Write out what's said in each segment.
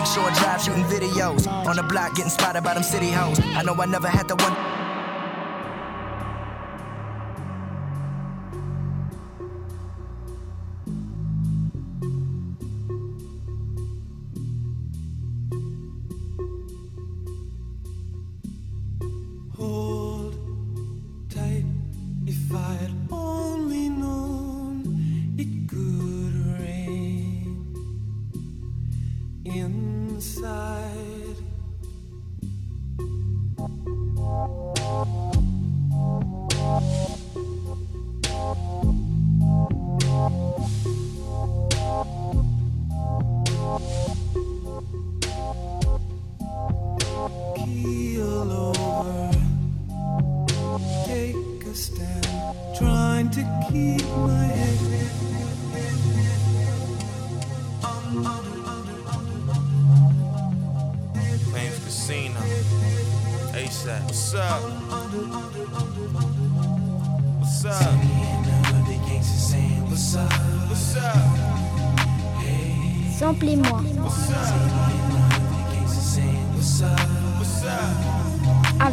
Lakeshore Drive shooting videos. On the block getting spotted by them city hoes. I know I never had the one. Bye.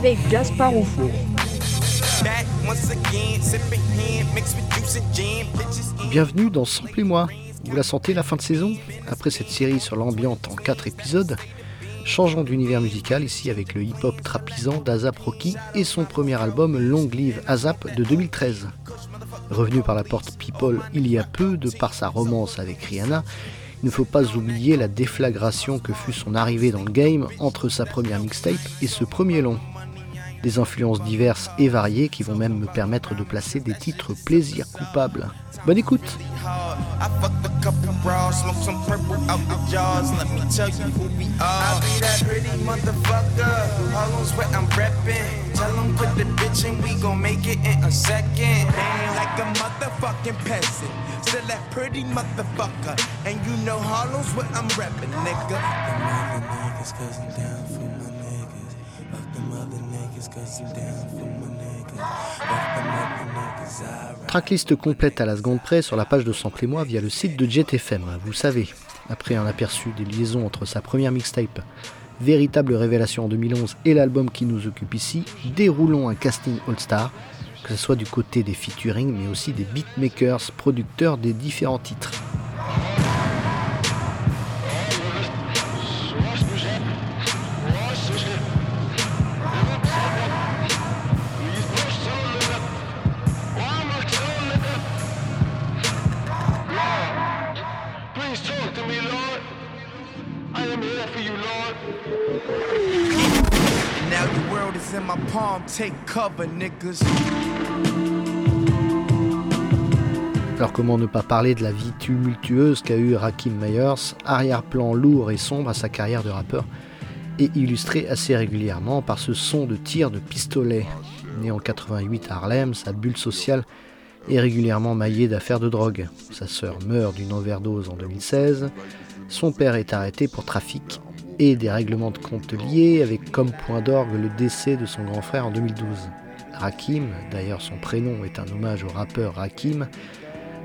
Avec Gaspard. Bienvenue dans Samplez-moi. Vous la sentez la fin de saison? Après cette série sur l'ambiante en 4 épisodes, changeons d'univers musical ici avec le hip-hop trapisant d'Azap Rocky et son premier album Long Live Azap de 2013. Revenu par la porte People il y a peu de par sa romance avec Rihanna, il ne faut pas oublier la déflagration que fut son arrivée dans le game entre sa première mixtape et ce premier long. Des influences diverses et variées qui vont même me permettre de placer des titres plaisir coupable. Bonne écoute Tracklist complète à la seconde près sur la page de Sample-moi via le site de JetFM, vous savez. Après un aperçu des liaisons entre sa première mixtape véritable révélation en 2011 et l'album qui nous occupe ici, déroulons un casting all-star, que ce soit du côté des featuring mais aussi des beatmakers, producteurs des différents titres. Alors comment ne pas parler de la vie tumultueuse qu'a eu Rakim Myers, arrière-plan lourd et sombre à sa carrière de rappeur, et illustré assez régulièrement par ce son de tir de pistolet. Né en 88 à Harlem, sa bulle sociale est régulièrement maillée d'affaires de drogue. Sa sœur meurt d'une overdose en 2016, son père est arrêté pour trafic et des règlements de compte liés avec comme point d'orgue le décès de son grand frère en 2012. Rakim, d'ailleurs son prénom est un hommage au rappeur Rakim,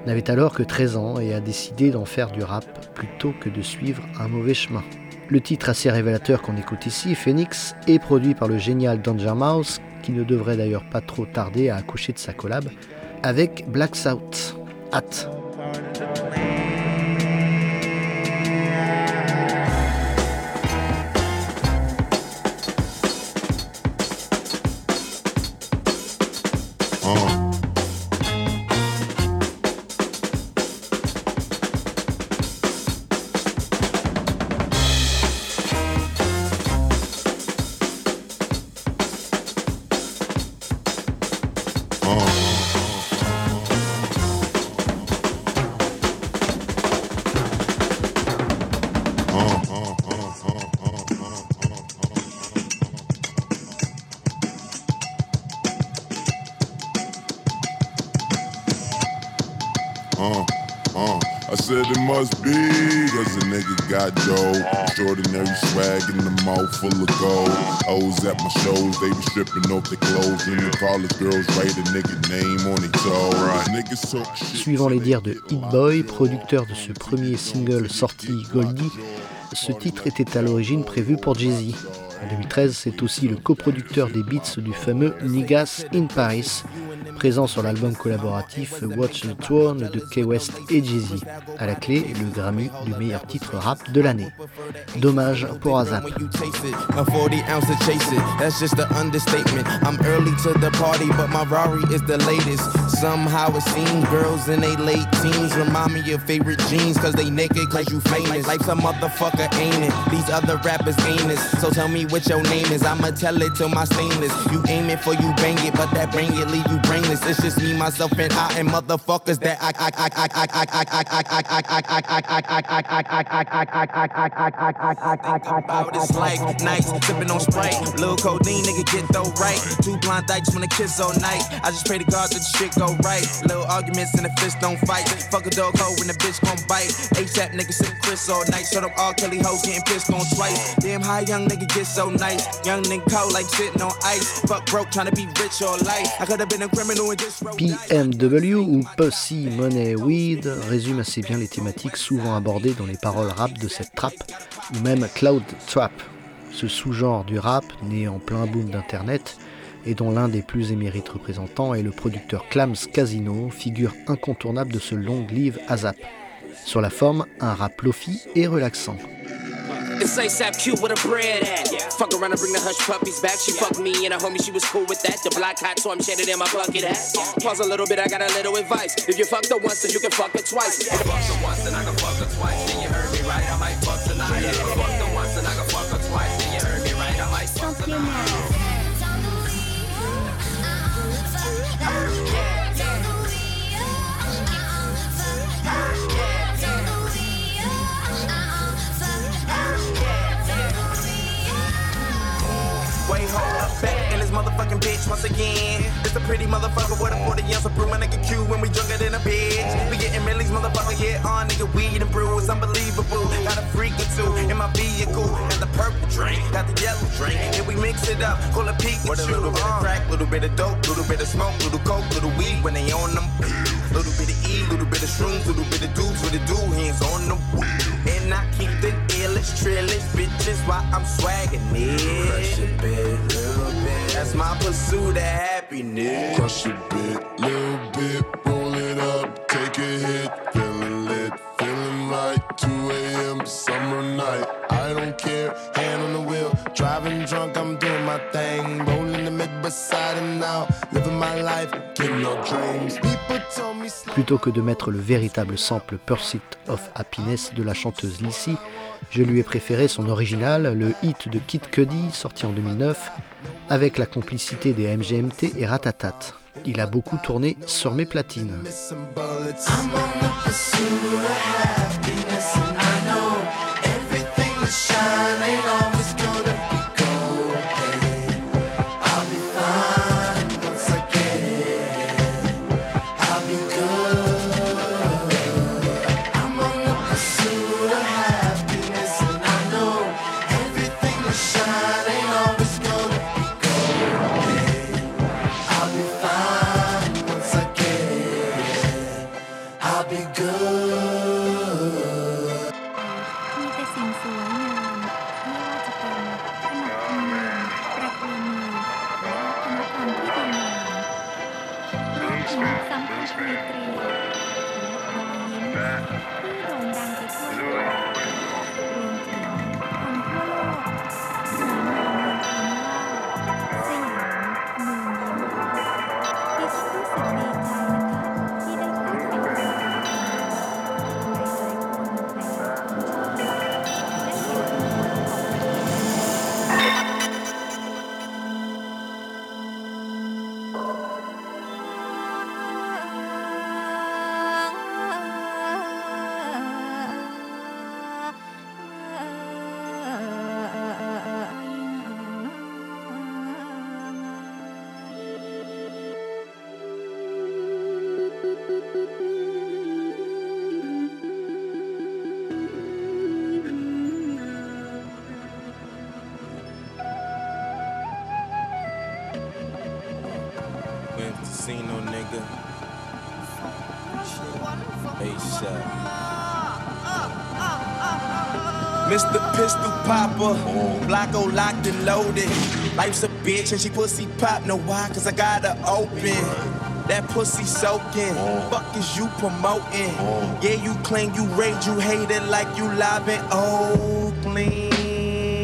n'avait alors que 13 ans et a décidé d'en faire du rap plutôt que de suivre un mauvais chemin. Le titre assez révélateur qu'on écoute ici, Phoenix, est produit par le génial Danger Mouse, qui ne devrait d'ailleurs pas trop tarder à accoucher de sa collab, avec Black South. Hâte. Said it must be, cause a nigga got dough. Extraordinary swag in the mouth full of gold. O's at my shows, they be stripping off their clothes. And the college girls write a nigga name on their toes. Niggas talk shit. Suivant les dires de Hit Boy, producteur de ce premier single sorti Goldie, ce titre était à l'origine prévu pour Jay-Z. En 2013, c'est aussi le coproducteur des beats du fameux Niggas in Paris, présent sur l'album collaboratif Watch the Throne de Key West et Jay-Z. À la clé, le Grammy du meilleur titre rap de l'année. Dommage pour Azap. A 40 ounce to chase it, that's just an understatement. I'm early to the party, but my Rari is the latest. Somehow it seems girls in they late teens remind me of favorite jeans, cause they naked, cause you famous. Life's a motherfucker, ain't it? These other rappers ain't it. So tell me what your name is, I'ma tell it to my stainless. You aim it for you bang it, but that bang it leave you brainless. It's just me, myself, and I, and motherfuckers that I, I, I, I, I, I, I, I, I, about it's like nights sipping on Sprite. Little codeine, nigga, get though right. Two blind dykes wanna kiss all night. I just pray to God that the shit go right. Little arguments and the fist don't fight. Fuck a dog hoe when the bitch gon' bite. ASAP nigga sipping Chris all night. Shut up all Kelly hoes getting pissed on twice. Damn, how young nigga get so nice? Young nigga cold like sitting on ice. Fuck broke trying to be rich all life. I could have been a criminal and just PMW ou Pussy Money Weed résume assez bien les thématiques souvent abordées dans les paroles rap de cette trap, ou même Cloud Trap, ce sous-genre du rap né en plein boom d'internet et dont l'un des plus émérites représentants est le producteur Clams Casino, figure incontournable de ce long live ASAP. Sur la forme, un rap lofi et relaxant. It's ASAP Q with a bread hat. Fuck around and bring the hush puppies back. She fucked me and a homie, she was cool with that. The black hat, so I'm shaded in my bucket hat. Pause a little bit, I got a little advice. If you fucked her once, then you can fuck her twice. If you fucked her once, then I can fuck her twice. Then you heard me right, I might fuck tonight. If motherfucking bitch once again. It's a pretty motherfucker with a 40 ounce of brew, my nigga Q when we drunker than a bitch. We getting millies, motherfucker, yeah, on nigga, weed and brew, it's unbelievable. Got a freak or two in my vehicle, got the purple drink, got the yellow drink, and we mix it up, call it Pikachu. With a little bit of uh. crack, little bit of dope, little bit of smoke, little coke, little weed when they on them. Little bit of E, little bit of shrooms, little bit of dudes with the do hands on the wheel. And I keep the illest, trillest bitches while I'm swagging it. Crush a bit, little bit. That's my pursuit of happiness. Crush a bit, little bit, roll it up, take a hit, feeling lit, feeling right. 2 a.m. summer night. I don't care, hand on the wheel, driving drunk, I'm doing my thing, rolling the mid beside and now, living my life, getting no dreams. People told me. Plutôt que de mettre le véritable sample Pursuit of Happiness de la chanteuse Lissy, je lui ai préféré son original, le hit de Kid Cudi, sorti en 2009, avec la complicité des MGMT et Ratatat. Il a beaucoup tourné sur mes platines. Popper, Blocko locked and loaded. Life's a bitch and she pussy pop. Know why? Cause I got her open. That pussy soaking. Fuck is you promoting? Yeah, you claim you rage, you hate it like you live in Oakland.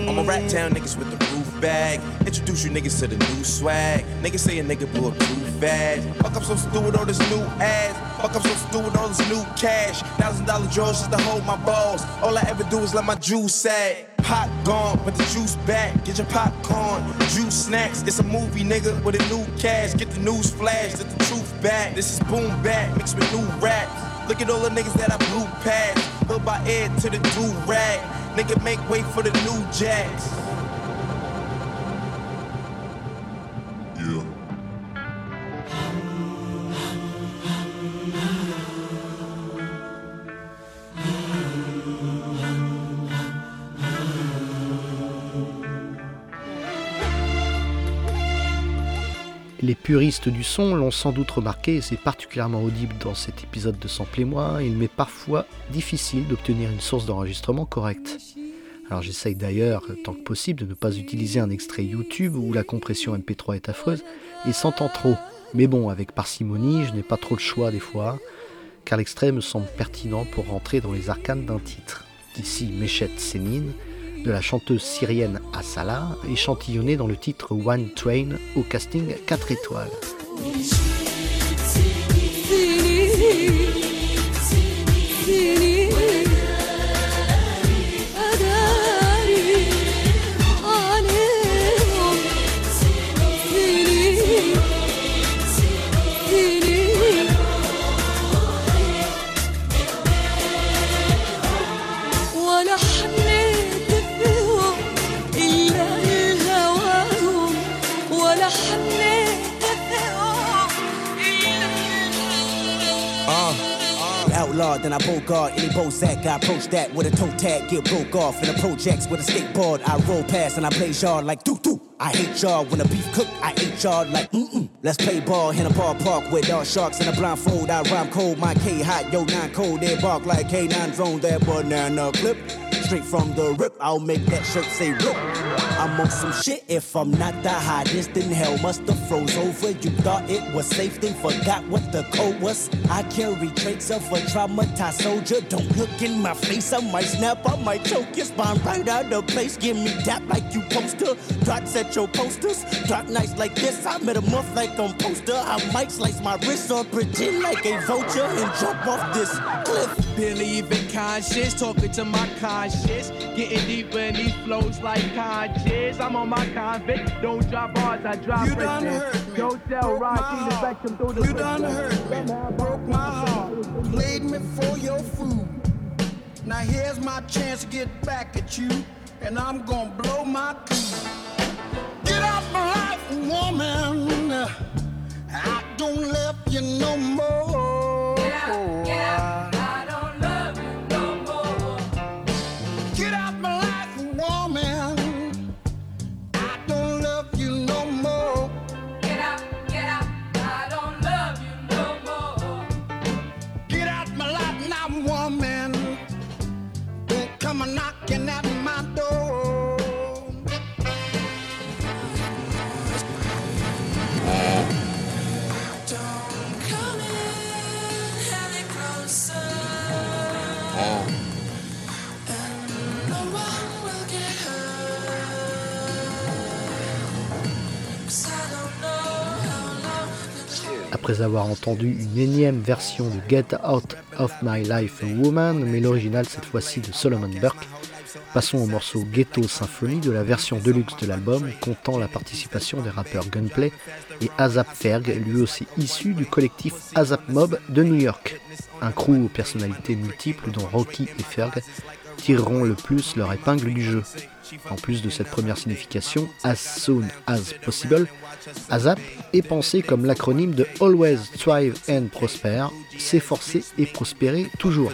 I'm a rat town niggas with the roof bag. Introduce you niggas to the new swag. Niggas say a nigga blew up too fast. Fuck up so stupid all this new ass. Fuck up so stupid all this new cash. Thousand dollar drawers just to hold my balls. All I ever do is let my juice sag. Pot gone, but the juice back. Get your popcorn, juice snacks. It's a movie, nigga, with a new cash. Get the news flash, get the truth back. This is boom back, mixed with new rap. Look at all the niggas that I blew past. Hood by Ed to the do rag. Nigga, make way for the new jacks. Puristes du son l'ont sans doute remarqué, et c'est particulièrement audible dans cet épisode de Samplez-moi, il m'est parfois difficile d'obtenir une source d'enregistrement correcte. Alors j'essaye d'ailleurs, tant que possible, de ne pas utiliser un extrait YouTube où la compression MP3 est affreuse et s'entend trop. Mais bon, avec parcimonie, je n'ai pas trop le choix des fois, car l'extrait me semble pertinent pour rentrer dans les arcanes d'un titre. Ici, Meshet Sénine, de la chanteuse syrienne Asala, échantillonnée dans le titre One Train au casting 4 étoiles. Uh. outlawed, then I bogart any Bozak. I approach that with a toe tag, get broke off. In a projects with a skateboard, I roll past and I play yard like doo doo. I hate y'all when the beef cook. I hate y'all like mm mm. Let's play ball in a ballpark with all sharks in a blindfold. I rhyme cold, my K hot, yo nine cold. They bark like K9 drone. That banana clip. Straight from the rip, I'll make that shirt say rip. I'm on some shit. If I'm not the hottest, then hell must have froze over. You thought it was safe, then forgot what the code was. I carry traits of a traumatized soldier. Don't look in my face, I might snap, I might choke your spine right out of place. Give me dap like you poster. Dots at your posters. Dark nights like this, I met a month like on poster. I might slice my wrist or pretend like a vulture and jump off this cliff. Believe in conscience, talking to my conscience. Getting deeper in these flows like conscious. I'm on my convict. Don't drop bars, I drop You done hurt me. Don't tell Rocky to heart. spectrum through the You done hurt me, broke my heart, played me for your food. Now here's my chance to get back at you, and I'm gonna blow my cool black woman, I don't love you no more. Get out, get out. Après avoir entendu une énième version de Get Out of My Life Woman, mais l'original cette fois-ci de Solomon Burke, passons au morceau Ghetto Symphony de la version deluxe de l'album, comptant la participation des rappeurs Gunplay et Azap Ferg, lui aussi issu du collectif Azap Mob de New York. Un crew aux personnalités multiples dont Rocky et Ferg tireront le plus leur épingle du jeu. En plus de cette première signification, as soon as possible, ASAP est pensé comme l'acronyme de Always Thrive and Prosper, s'efforcer et prospérer toujours.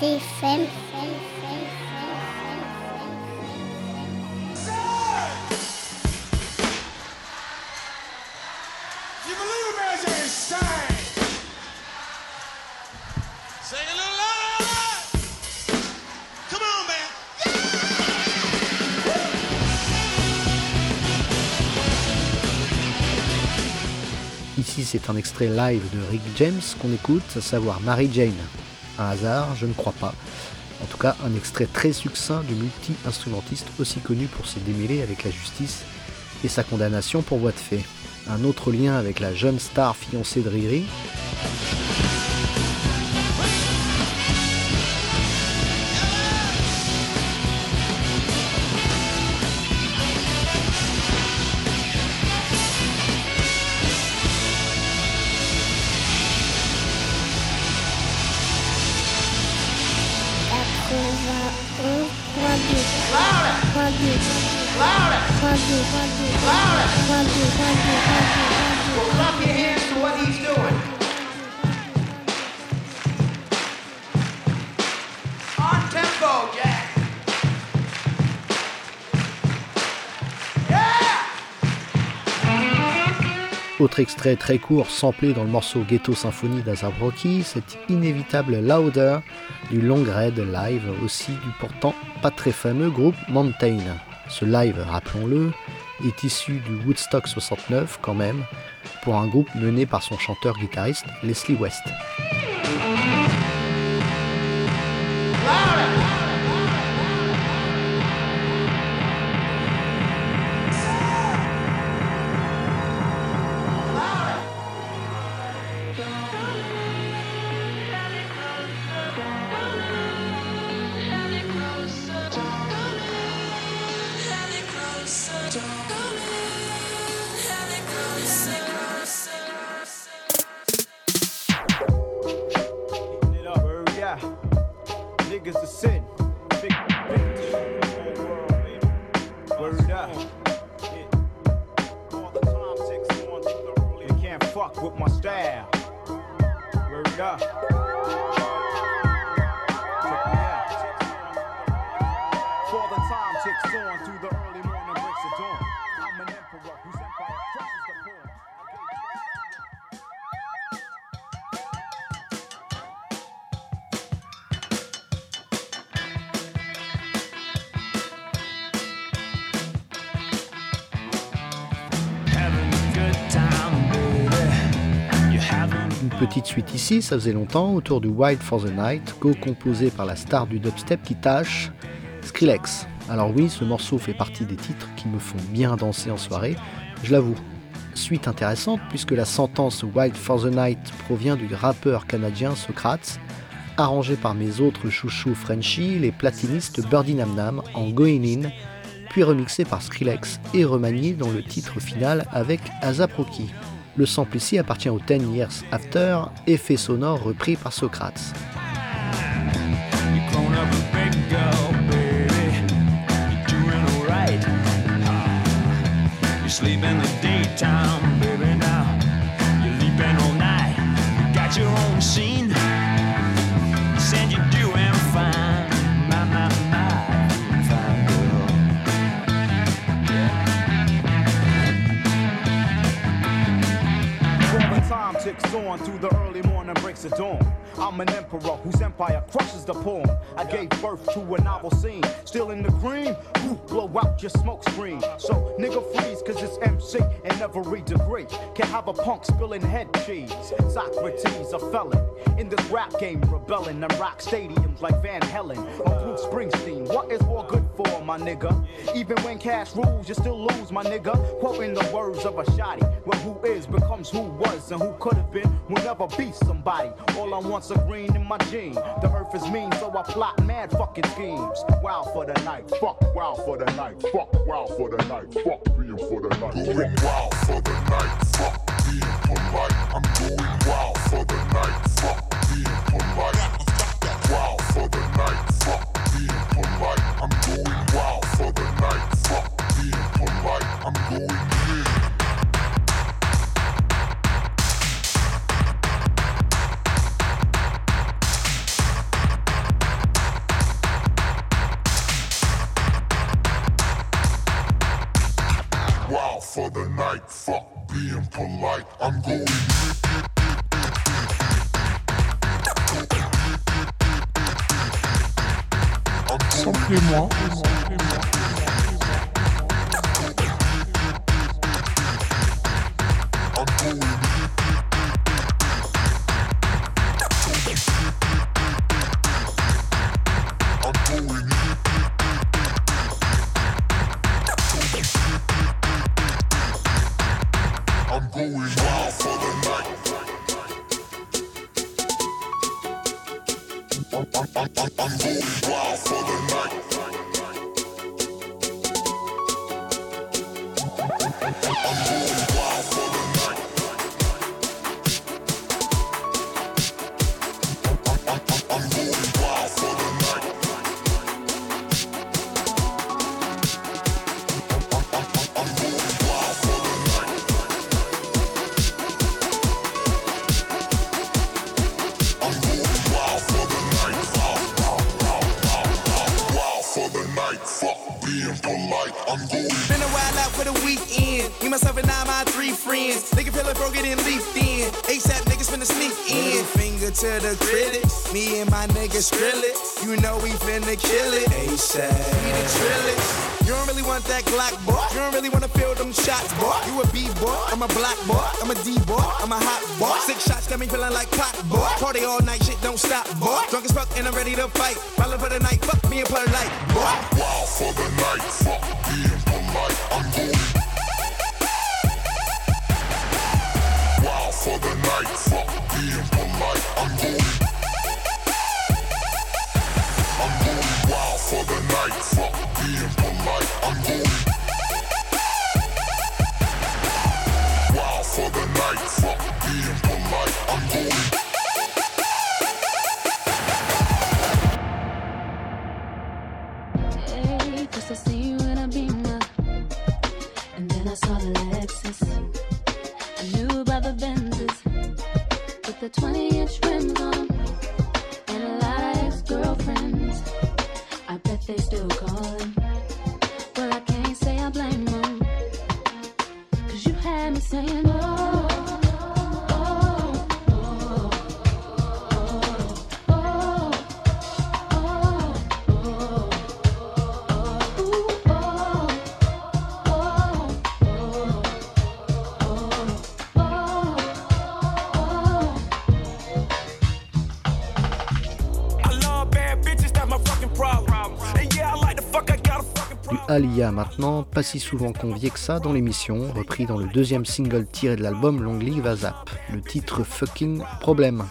55. C'est un extrait live de Rick James qu'on écoute, à savoir Mary Jane. Un hasard, je ne crois pas. En tout cas, un extrait très succinct du multi-instrumentiste aussi connu pour ses démêlés avec la justice et sa condamnation pour voie de fait. Un autre lien avec la jeune star fiancée de Riri, Autre extrait très court samplé dans le morceau Ghetto Symphony d'Azab Rocky, cet inévitable Louder du Long Red live aussi du pourtant pas très fameux groupe Mountain. Ce live, rappelons-le, est issu du Woodstock 69 quand même, pour un groupe mené par son chanteur-guitariste Leslie West. Petite suite ici, ça faisait longtemps, autour du Wild for the Night, co-composé par la star du dubstep qui tâche, Skrillex. Alors oui, ce morceau fait partie des titres qui me font bien danser en soirée, je l'avoue. Suite intéressante puisque la sentence Wild for the Night provient du rappeur canadien Socrates, arrangé par mes autres chouchous Frenchie, les platinistes Birdie Nam Nam en Going In, puis remixé par Skrillex et remanié dans le titre final avec Azap Rocky. Le sample ici appartient au 10 Years After, effet sonore repris par Socrates. I'm an emperor whose empire crushes the pawn. I gave birth to a novel scene. Still in the cream, Ooh, blow out your smoke screen. So nigga freeze, cause it's MC and every degree. Can have a punk spilling head cheese. Socrates, a felon. In this rap game, rebelling and rock stadiums like Van Helen or Bruce Springsteen. What is war good for, my nigga? Even when cash rules, you still lose, my nigga. Quoting the words of a shotty. Where who is becomes who was and who could have been will never be somebody. All I want's a green in my gene. The earth is mean, so I plot mad fucking schemes. Wow for the night, fuck wow for the night, fuck wow for the night, fuck being for the night. Going wild for the night, fuck going wild You don't really want that Glock, boy. You don't really wanna feel them shots, boy. You a B boy. I'm a black boy. I'm a D boy. I'm a hot boy. Six shots got me feeling like pot, boy. Party all night, shit don't stop, boy. Drunk as fuck and I'm ready to fight. Ballin' for the night, fuck me and polite, boy. Wild for the night. Fuck being polite. I'm going. Wild for the night. Fuck being polite. I'm going. I'm going wild for the night. Fuck being polite. I'm going. Wild for the night. Fuck being polite. I'm going. I see you in a and then I saw the Lexus. I knew the with the 20-inch they still gone. Alia maintenant, pas si souvent convié que ça dans l'émission, repris dans le deuxième single tiré de l'album Long Live ASAP, le titre Fucking Problem.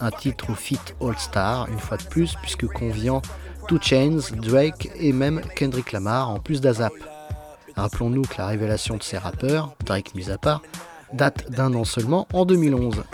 Un titre au feat All Star, une fois de plus, puisque conviant Two Chains, Drake et même Kendrick Lamar en plus d'ASAP. Rappelons-nous que la révélation de ces rappeurs, Drake mis à part, date d'un an seulement en 2011.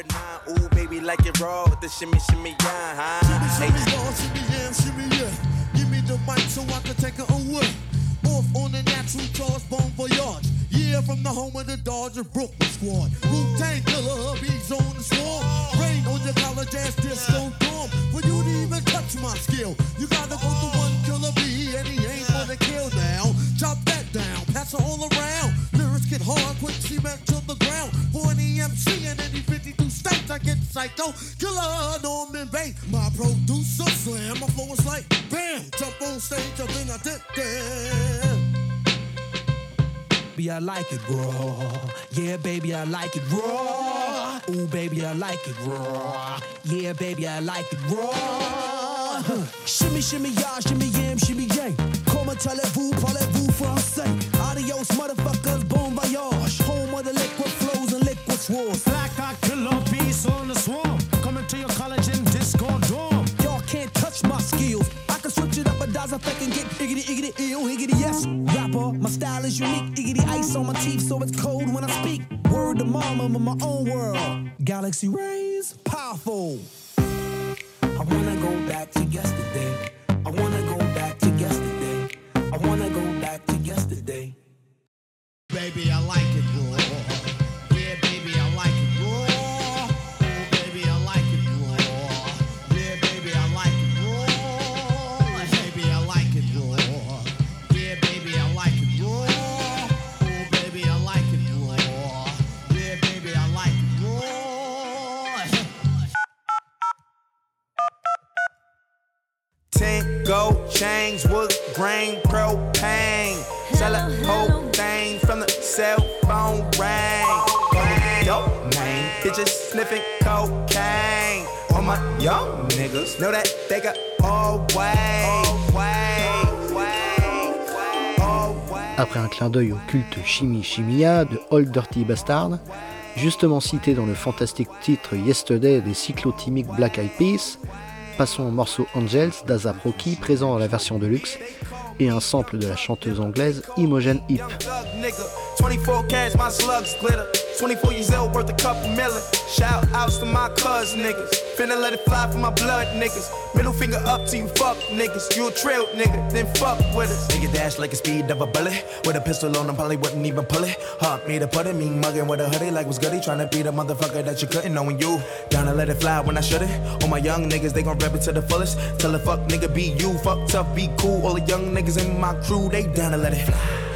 Off on the natural charge, bon voyage. Yeah, from the home of the Dodger Brooklyn squad. Wu Tang killer, bees on the swarm. Rain on your college ass disco dorm. For you to even touch my skill, you gotta go through one killer bee, and he ain't for the kill now. Chop that down, pass it all around. Lyrics get hard, quick cement to the ground. For any MC in any 52 states, I get psycho. Killer Norman Bates, my producer then I did that. Baby, I like it raw. Yeah, baby, I like it raw. Ooh, baby, I like it raw. Yeah, baby, I like it raw. Shimmy, shimmy, ya, shimmy, yam, shimmy, yang. Comment allez-vous, parlez-vous français? Adios, motherfuckers, bon voyage. Home of the liquid flows and liquid swords. Black higgity, yes. Rapper, my style is unique. Iggity ice on my teeth, so it's cold when I speak. Word to mama, I'm in my own world. Galaxy rays, powerful. I wanna go back to yesterday. I wanna go back to yesterday. I wanna go back to yesterday. Baby, I like it raw. Things, wood grain, propane. Sell a whole thing from the cell phone ring. Dope man, bitches sniffing cocaine. All my young niggas know that they got all way, way, way, all way. Après un clin d'œil au culte Chimie Chimia de Old Dirty Bastard, justement cité dans le fantastique titre Yesterday des cyclotimiques Black Eyed Peas, passons au morceau Angels d'Azap Rocky présent dans la version de luxe et un sample de la chanteuse anglaise Imogen Heap. Thug nigga. 24 cats, my slugs glitter. 24 years old, worth a couple million. Shout outs to my cuz niggas. Finna let it fly for my blood niggas. Middle finger up to you fuck niggas. You a trail nigga, then fuck with us. Nigga dash like a speed of a bullet. With a pistol on him, probably wouldn't even pull it. Hard me to put it, me mugging with a hoodie like was goody. Tryna be the motherfucker that you couldn't know when you down to let it fly when I shouldn't. All my young niggas, they gon' rep it to the fullest. Tell a fuck nigga be you, fuck tough, be cool. All the young niggas in my crew, they down to let it fly.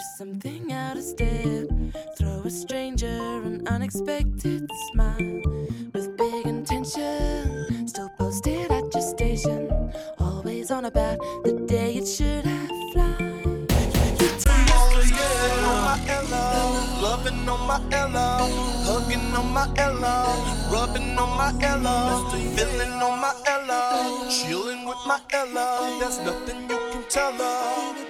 Do something out of step. Throw a stranger an unexpected smile with big intention. Still posted at your station, always on about the day it should have Ella, loving on my Ella, hugging on my Ella, rubbing on my Ella, feeling on my Ella, chilling with my Ella. There's nothing you can tell her.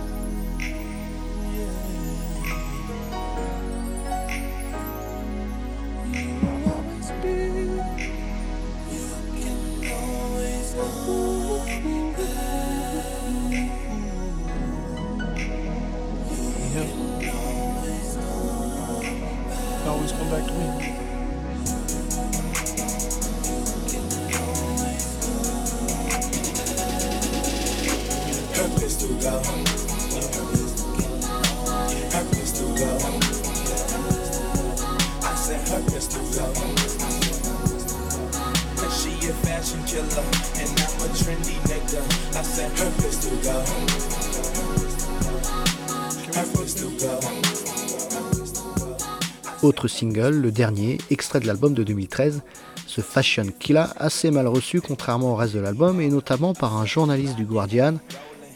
Single, le dernier, extrait de l'album de 2013, ce Fashion Killa, assez mal reçu contrairement au reste de l'album et notamment par un journaliste du Guardian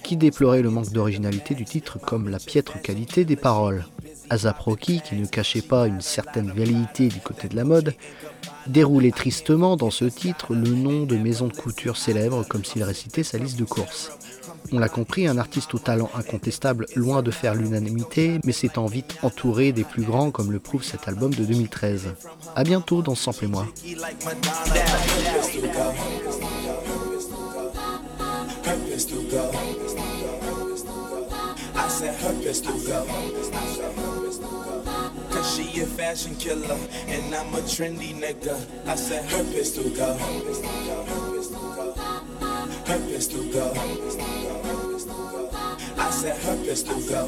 qui déplorait le manque d'originalité du titre comme la piètre qualité des paroles. Azap Rocky, qui ne cachait pas une certaine velléité du côté de la mode, déroulait tristement dans ce titre le nom de maisons de couture célèbres comme s'il récitait sa liste de courses. On l'a compris, un artiste au talent incontestable, loin de faire l'unanimité, mais s'étant vite entouré des plus grands comme le prouve cet album de 2013. A bientôt dans Sample et moi. I said her pistol go.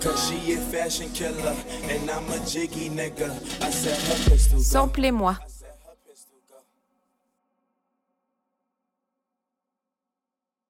Cause she a fashion killer and I'm a jiggy nigga. I said her pistol go. Samplez-moi.